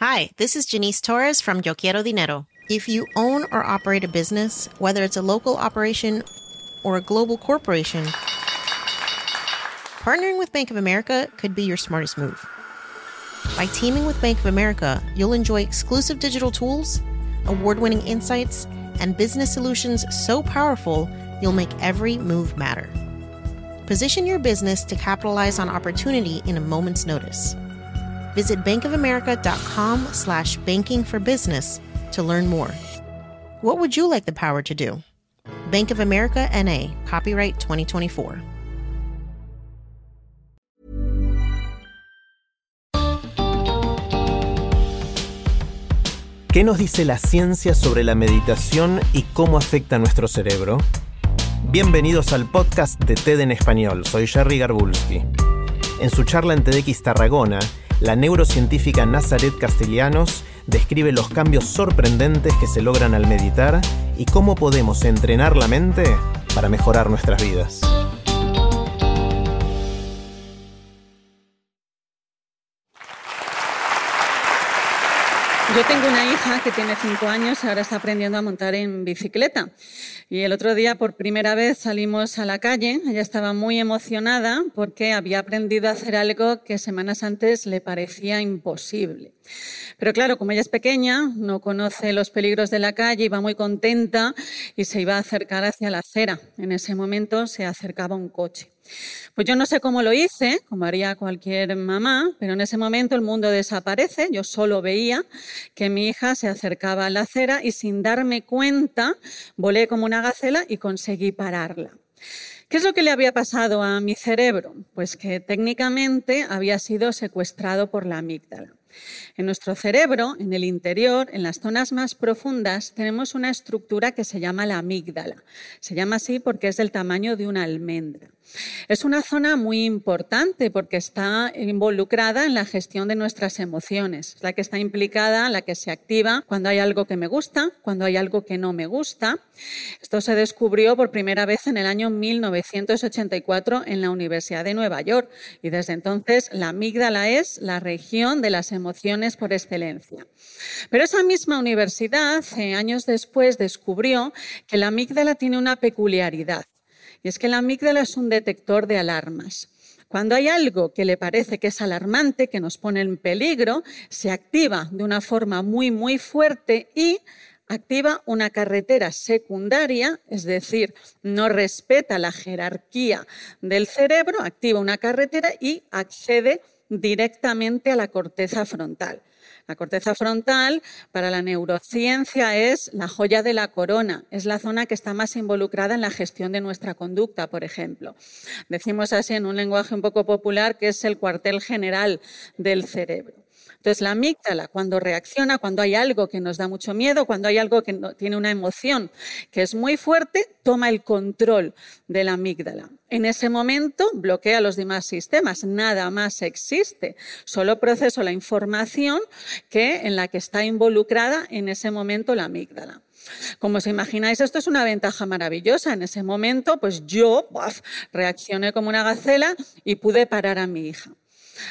Hi, this is Janice Torres from Yo Quiero Dinero. If you own or operate a business, whether it's a local operation or a global corporation, partnering with Bank of America could be your smartest move. By teaming with Bank of America, you'll enjoy exclusive digital tools, award winning insights, and business solutions so powerful you'll make every move matter. Position your business to capitalize on opportunity in a moment's notice. Visit bankofamerica.com slash banking for business to learn more. What would you like the power to do? Bank of America NA, copyright 2024. ¿Qué nos dice la ciencia sobre la meditación y cómo afecta a nuestro cerebro? Bienvenidos al podcast de TED en español. Soy Jerry Garbulski. En su charla en TEDx Tarragona, la neurocientífica Nazaret Castellanos describe los cambios sorprendentes que se logran al meditar y cómo podemos entrenar la mente para mejorar nuestras vidas. Yo tengo una hija que tiene cinco años y ahora está aprendiendo a montar en bicicleta. Y el otro día, por primera vez, salimos a la calle. Ella estaba muy emocionada porque había aprendido a hacer algo que semanas antes le parecía imposible. Pero claro, como ella es pequeña, no conoce los peligros de la calle, iba muy contenta y se iba a acercar hacia la acera. En ese momento se acercaba un coche. Pues yo no sé cómo lo hice, como haría cualquier mamá, pero en ese momento el mundo desaparece. Yo solo veía que mi hija se acercaba a la acera y sin darme cuenta volé como una gacela y conseguí pararla. ¿Qué es lo que le había pasado a mi cerebro? Pues que técnicamente había sido secuestrado por la amígdala. En nuestro cerebro, en el interior, en las zonas más profundas, tenemos una estructura que se llama la amígdala. Se llama así porque es del tamaño de una almendra. Es una zona muy importante porque está involucrada en la gestión de nuestras emociones, es la que está implicada, la que se activa cuando hay algo que me gusta, cuando hay algo que no me gusta. Esto se descubrió por primera vez en el año 1984 en la Universidad de Nueva York y desde entonces la amígdala es la región de las emociones por excelencia. Pero esa misma universidad, eh, años después, descubrió que la amígdala tiene una peculiaridad y es que la amígdala es un detector de alarmas. Cuando hay algo que le parece que es alarmante, que nos pone en peligro, se activa de una forma muy, muy fuerte y activa una carretera secundaria, es decir, no respeta la jerarquía del cerebro, activa una carretera y accede directamente a la corteza frontal. La corteza frontal para la neurociencia es la joya de la corona, es la zona que está más involucrada en la gestión de nuestra conducta, por ejemplo. Decimos así en un lenguaje un poco popular que es el cuartel general del cerebro. Entonces, la amígdala, cuando reacciona, cuando hay algo que nos da mucho miedo, cuando hay algo que tiene una emoción que es muy fuerte, toma el control de la amígdala. En ese momento bloquea los demás sistemas, nada más existe, solo proceso la información que, en la que está involucrada en ese momento la amígdala. Como os imagináis, esto es una ventaja maravillosa. En ese momento, pues yo reaccioné como una gacela y pude parar a mi hija.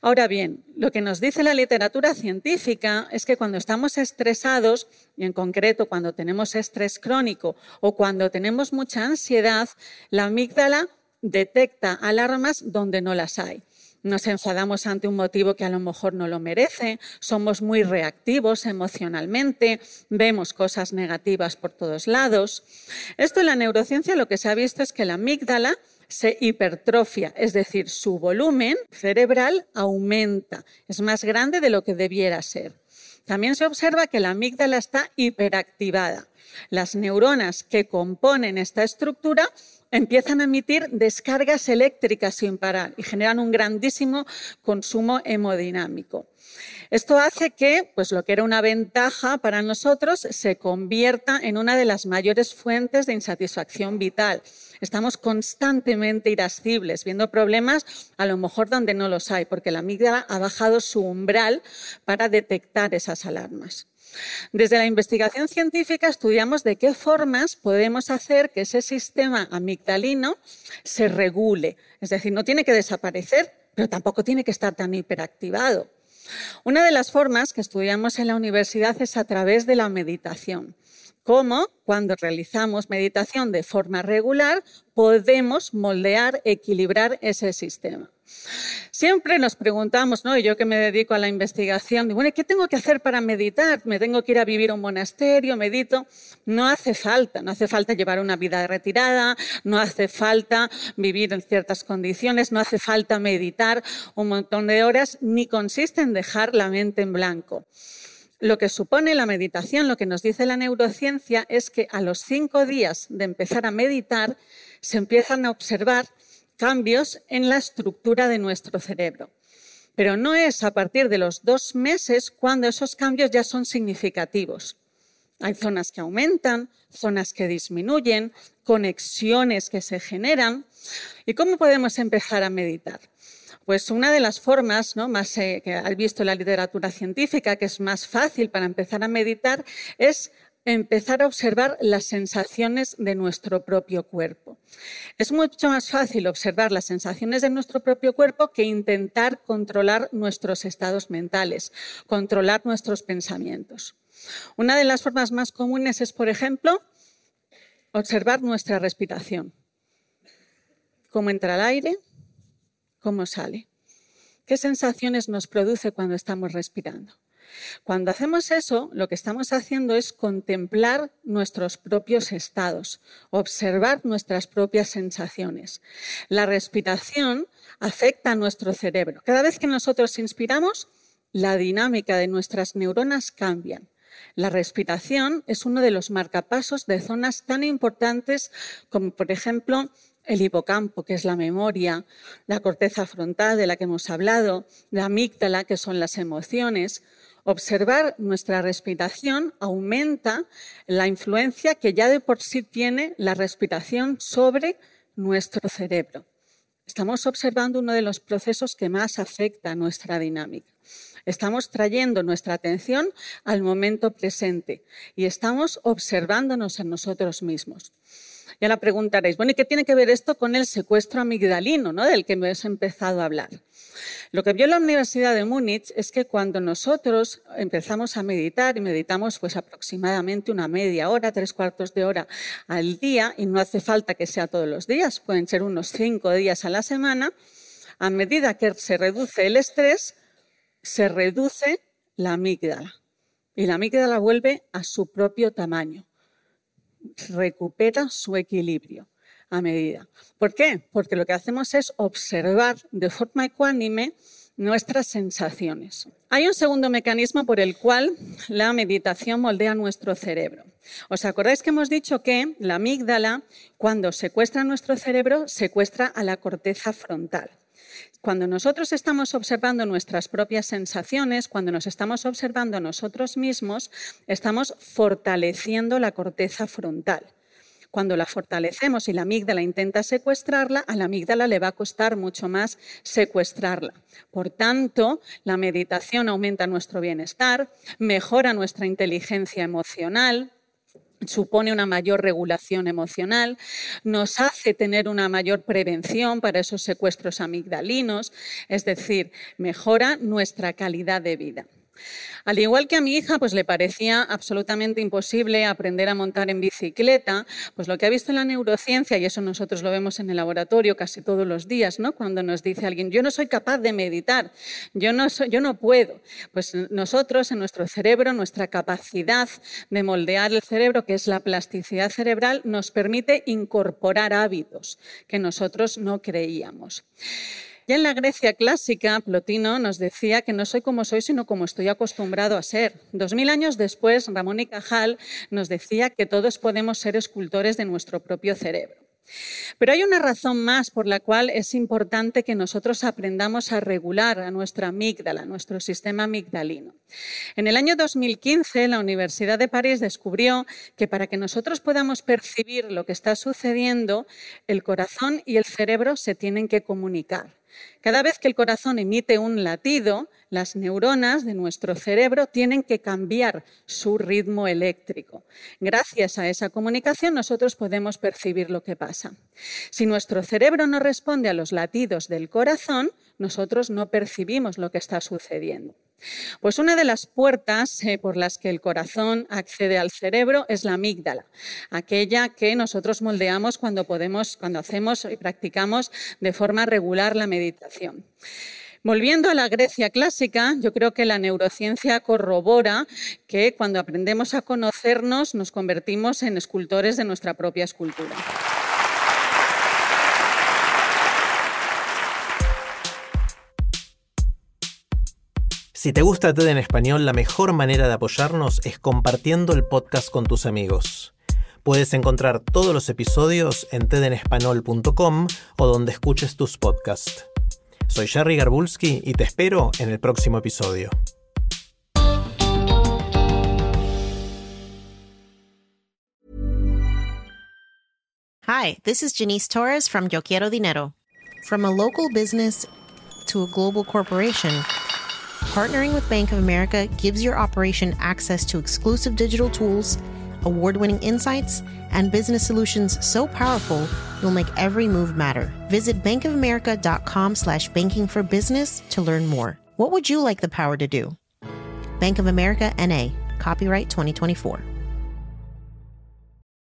Ahora bien, lo que nos dice la literatura científica es que cuando estamos estresados, y en concreto cuando tenemos estrés crónico o cuando tenemos mucha ansiedad, la amígdala detecta alarmas donde no las hay. Nos enfadamos ante un motivo que a lo mejor no lo merece, somos muy reactivos emocionalmente, vemos cosas negativas por todos lados. Esto en la neurociencia lo que se ha visto es que la amígdala se hipertrofia, es decir, su volumen cerebral aumenta, es más grande de lo que debiera ser. También se observa que la amígdala está hiperactivada. Las neuronas que componen esta estructura empiezan a emitir descargas eléctricas sin parar y generan un grandísimo consumo hemodinámico. Esto hace que pues, lo que era una ventaja para nosotros se convierta en una de las mayores fuentes de insatisfacción vital. Estamos constantemente irascibles, viendo problemas a lo mejor donde no los hay, porque la amígdala ha bajado su umbral para detectar esas alarmas. Desde la investigación científica estudiamos de qué formas podemos hacer que ese sistema amigdalino se regule. Es decir, no tiene que desaparecer, pero tampoco tiene que estar tan hiperactivado. Una de las formas que estudiamos en la universidad es a través de la meditación. Cómo, cuando realizamos meditación de forma regular, podemos moldear, equilibrar ese sistema. Siempre nos preguntamos, ¿no? Yo que me dedico a la investigación, bueno, ¿qué tengo que hacer para meditar? ¿Me tengo que ir a vivir a un monasterio? ¿Medito? No hace falta, no hace falta llevar una vida retirada, no hace falta vivir en ciertas condiciones, no hace falta meditar un montón de horas, ni consiste en dejar la mente en blanco. Lo que supone la meditación, lo que nos dice la neurociencia, es que a los cinco días de empezar a meditar se empiezan a observar cambios en la estructura de nuestro cerebro. Pero no es a partir de los dos meses cuando esos cambios ya son significativos. Hay zonas que aumentan, zonas que disminuyen, conexiones que se generan. ¿Y cómo podemos empezar a meditar? Pues una de las formas más eh, que has visto en la literatura científica, que es más fácil para empezar a meditar, es empezar a observar las sensaciones de nuestro propio cuerpo. Es mucho más fácil observar las sensaciones de nuestro propio cuerpo que intentar controlar nuestros estados mentales, controlar nuestros pensamientos. Una de las formas más comunes es, por ejemplo, observar nuestra respiración. Cómo entra el aire, cómo sale. ¿Qué sensaciones nos produce cuando estamos respirando? Cuando hacemos eso, lo que estamos haciendo es contemplar nuestros propios estados, observar nuestras propias sensaciones. La respiración afecta a nuestro cerebro. Cada vez que nosotros inspiramos, la dinámica de nuestras neuronas cambia. La respiración es uno de los marcapasos de zonas tan importantes como, por ejemplo, el hipocampo, que es la memoria, la corteza frontal de la que hemos hablado, la amígdala, que son las emociones, Observar nuestra respiración aumenta la influencia que ya de por sí tiene la respiración sobre nuestro cerebro. Estamos observando uno de los procesos que más afecta a nuestra dinámica. Estamos trayendo nuestra atención al momento presente y estamos observándonos a nosotros mismos. Ya la preguntaréis, bueno, ¿y qué tiene que ver esto con el secuestro amigdalino, ¿no? del que hemos empezado a hablar? Lo que vio la Universidad de Múnich es que cuando nosotros empezamos a meditar, y meditamos pues aproximadamente una media hora, tres cuartos de hora al día, y no hace falta que sea todos los días, pueden ser unos cinco días a la semana, a medida que se reduce el estrés, se reduce la amígdala. Y la amígdala vuelve a su propio tamaño, recupera su equilibrio a medida. ¿Por qué? Porque lo que hacemos es observar de forma ecuánime nuestras sensaciones. Hay un segundo mecanismo por el cual la meditación moldea nuestro cerebro. ¿Os acordáis que hemos dicho que la amígdala, cuando secuestra nuestro cerebro, secuestra a la corteza frontal? Cuando nosotros estamos observando nuestras propias sensaciones, cuando nos estamos observando nosotros mismos, estamos fortaleciendo la corteza frontal. Cuando la fortalecemos y la amígdala intenta secuestrarla, a la amígdala le va a costar mucho más secuestrarla. Por tanto, la meditación aumenta nuestro bienestar, mejora nuestra inteligencia emocional, supone una mayor regulación emocional, nos hace tener una mayor prevención para esos secuestros amigdalinos, es decir, mejora nuestra calidad de vida. Al igual que a mi hija, pues le parecía absolutamente imposible aprender a montar en bicicleta, pues lo que ha visto en la neurociencia, y eso nosotros lo vemos en el laboratorio casi todos los días, ¿no? Cuando nos dice alguien, yo no soy capaz de meditar, yo no, yo no puedo. Pues nosotros, en nuestro cerebro, nuestra capacidad de moldear el cerebro, que es la plasticidad cerebral, nos permite incorporar hábitos que nosotros no creíamos. Ya en la Grecia clásica, Plotino nos decía que no soy como soy, sino como estoy acostumbrado a ser. Dos mil años después, Ramón y Cajal nos decía que todos podemos ser escultores de nuestro propio cerebro. Pero hay una razón más por la cual es importante que nosotros aprendamos a regular a nuestra amígdala, nuestro sistema amigdalino. En el año 2015, la Universidad de París descubrió que para que nosotros podamos percibir lo que está sucediendo, el corazón y el cerebro se tienen que comunicar. Cada vez que el corazón emite un latido, las neuronas de nuestro cerebro tienen que cambiar su ritmo eléctrico. Gracias a esa comunicación nosotros podemos percibir lo que pasa. Si nuestro cerebro no responde a los latidos del corazón, nosotros no percibimos lo que está sucediendo. Pues una de las puertas eh, por las que el corazón accede al cerebro es la amígdala, aquella que nosotros moldeamos cuando podemos, cuando hacemos y practicamos de forma regular la meditación. Volviendo a la Grecia clásica, yo creo que la neurociencia corrobora que cuando aprendemos a conocernos nos convertimos en escultores de nuestra propia escultura. Si te gusta TED en español, la mejor manera de apoyarnos es compartiendo el podcast con tus amigos. Puedes encontrar todos los episodios en tedenespanol.com o donde escuches tus podcasts. Soy Jerry Garbulski y te espero en el próximo episodio. Hi, this is Janice Torres from Yo Quiero Dinero. From a local business to a global corporation. Partnering with Bank of America gives your operation access to exclusive digital tools, award winning insights, and business solutions so powerful you'll make every move matter. Visit bankofamerica.com slash banking for business to learn more. What would you like the power to do? Bank of America NA, copyright 2024.